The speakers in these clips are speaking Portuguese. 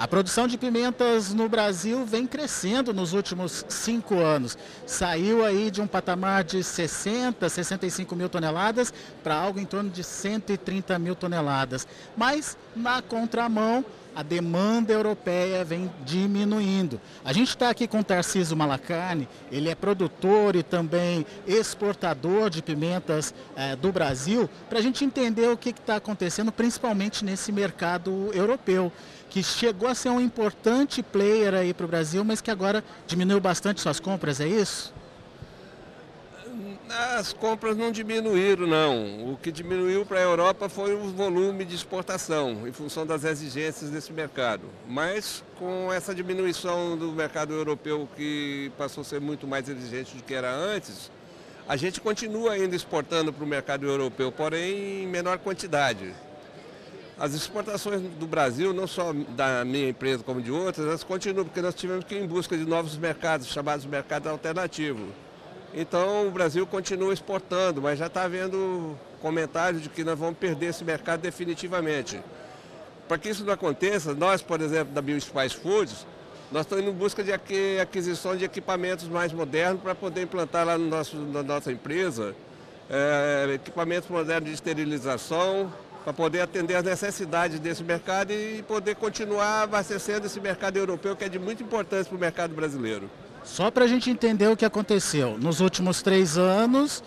A produção de pimentas no Brasil vem crescendo nos últimos cinco anos. Saiu aí de um patamar de 60, 65 mil toneladas para algo em torno de 130 mil toneladas. Mas, na contramão, a demanda europeia vem diminuindo. A gente está aqui com o Tarcísio Malacarne, ele é produtor e também exportador de pimentas eh, do Brasil, para a gente entender o que está acontecendo, principalmente nesse mercado europeu, que chegou a ser um importante player aí para o Brasil, mas que agora diminuiu bastante suas compras, é isso? As compras não diminuíram, não. O que diminuiu para a Europa foi o volume de exportação, em função das exigências desse mercado. Mas com essa diminuição do mercado europeu, que passou a ser muito mais exigente do que era antes, a gente continua ainda exportando para o mercado europeu, porém em menor quantidade. As exportações do Brasil, não só da minha empresa como de outras, elas continuam, porque nós tivemos que ir em busca de novos mercados, chamados mercados alternativos. Então o Brasil continua exportando, mas já está havendo comentários de que nós vamos perder esse mercado definitivamente. Para que isso não aconteça, nós, por exemplo, da BioSpice Foods, nós estamos em busca de aquisição de equipamentos mais modernos para poder implantar lá no nosso, na nossa empresa é, equipamentos modernos de esterilização, para poder atender às necessidades desse mercado e poder continuar abastecendo esse mercado europeu que é de muita importância para o mercado brasileiro. Só para a gente entender o que aconteceu. Nos últimos três anos,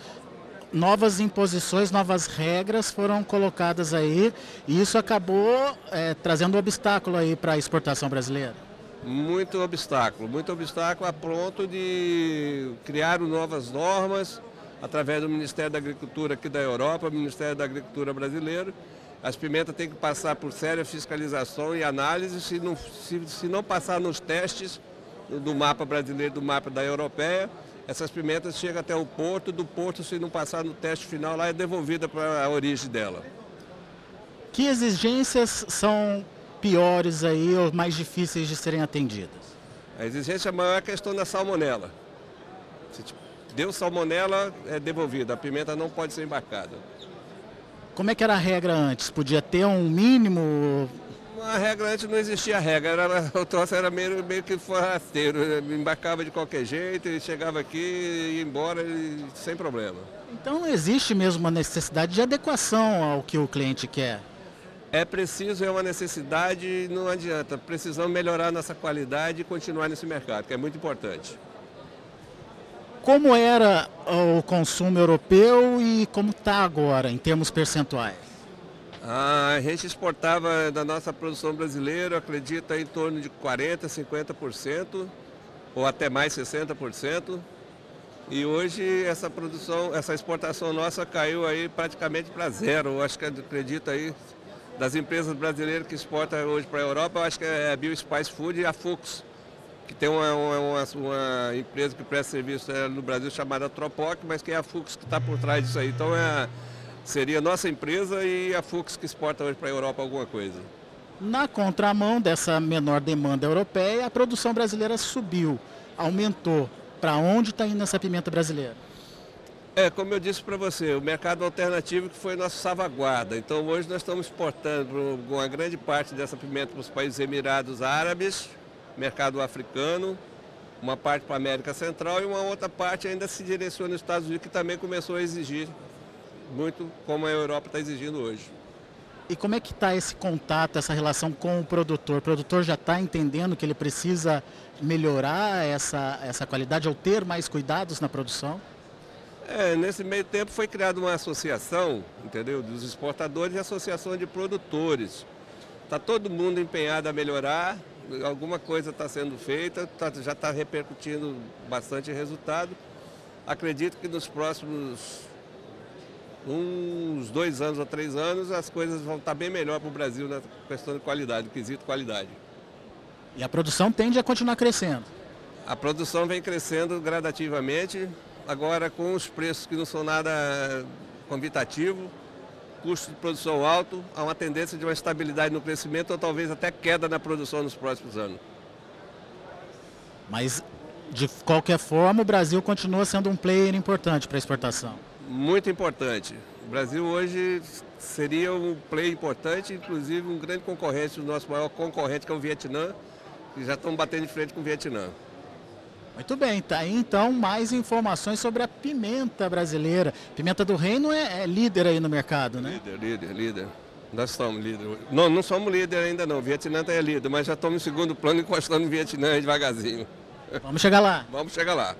novas imposições, novas regras foram colocadas aí e isso acabou é, trazendo obstáculo aí para a exportação brasileira. Muito obstáculo, muito obstáculo a ponto de criar novas normas através do Ministério da Agricultura aqui da Europa, Ministério da Agricultura brasileiro. As pimentas têm que passar por séria fiscalização e análise, se não, se, se não passar nos testes, do mapa brasileiro do mapa da europeia. Essas pimentas chegam até o porto, do porto, se não passar no teste final, lá é devolvida para a origem dela. Que exigências são piores aí ou mais difíceis de serem atendidas? A exigência maior é a questão da salmonela. Se deu salmonela, é devolvida. A pimenta não pode ser embarcada. Como é que era a regra antes? Podia ter um mínimo a regra antes não existia regra, era, o troço era meio, meio que forrasteiro, embarcava de qualquer jeito, e chegava aqui e ia embora e, sem problema. Então existe mesmo uma necessidade de adequação ao que o cliente quer? É preciso, é uma necessidade, não adianta. Precisamos melhorar nossa qualidade e continuar nesse mercado, que é muito importante. Como era o consumo europeu e como está agora, em termos percentuais? A gente exportava da nossa produção brasileira, acredita, em torno de 40%, 50%, ou até mais 60%. E hoje essa produção, essa exportação nossa caiu aí praticamente para zero. Eu acho que acredita aí, das empresas brasileiras que exportam hoje para a Europa, eu acho que é a BioSpice Food e a Fux, que tem uma, uma, uma, empresa que presta serviço é, no Brasil chamada Tropoc, mas que é a Fux que está por trás disso aí. Então é seria nossa empresa e a Fux que exporta hoje para a Europa alguma coisa. Na contramão dessa menor demanda europeia, a produção brasileira subiu, aumentou. Para onde está indo essa pimenta brasileira? É, como eu disse para você, o mercado alternativo que foi nossa salvaguarda. Então hoje nós estamos exportando uma grande parte dessa pimenta para os países Emirados Árabes, mercado africano, uma parte para a América Central e uma outra parte ainda se direciona aos Estados Unidos, que também começou a exigir muito como a Europa está exigindo hoje. E como é que está esse contato, essa relação com o produtor? O produtor já está entendendo que ele precisa melhorar essa, essa qualidade ou ter mais cuidados na produção? É, nesse meio tempo foi criada uma associação, entendeu, dos exportadores e associação de produtores. Está todo mundo empenhado a melhorar, alguma coisa está sendo feita, tá, já está repercutindo bastante resultado. Acredito que nos próximos uns dois anos ou três anos, as coisas vão estar bem melhor para o Brasil na questão de qualidade, quesito qualidade. E a produção tende a continuar crescendo? A produção vem crescendo gradativamente, agora com os preços que não são nada convitativos, custo de produção alto, há uma tendência de uma estabilidade no crescimento ou talvez até queda na produção nos próximos anos. Mas, de qualquer forma, o Brasil continua sendo um player importante para a exportação muito importante. O Brasil hoje seria um play importante, inclusive um grande concorrente, o nosso maior concorrente que é o Vietnã, que já estão batendo de frente com o Vietnã. Muito bem, tá aí então mais informações sobre a pimenta brasileira. Pimenta do Reino é, é líder aí no mercado, né? Líder, líder, líder. Nós somos líder. Não, não somos líder ainda não. O Vietnã é líder, mas já estamos em segundo plano encostando no Vietnã devagarzinho. Vamos chegar lá. Vamos chegar lá.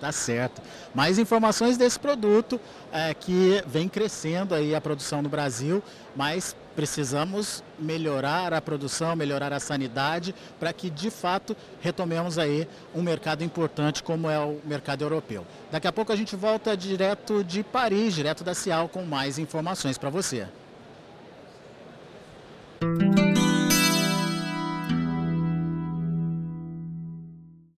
Tá certo. Mais informações desse produto é, que vem crescendo aí a produção no Brasil, mas precisamos melhorar a produção, melhorar a sanidade para que de fato retomemos aí um mercado importante como é o mercado europeu. Daqui a pouco a gente volta direto de Paris, direto da Cial com mais informações para você.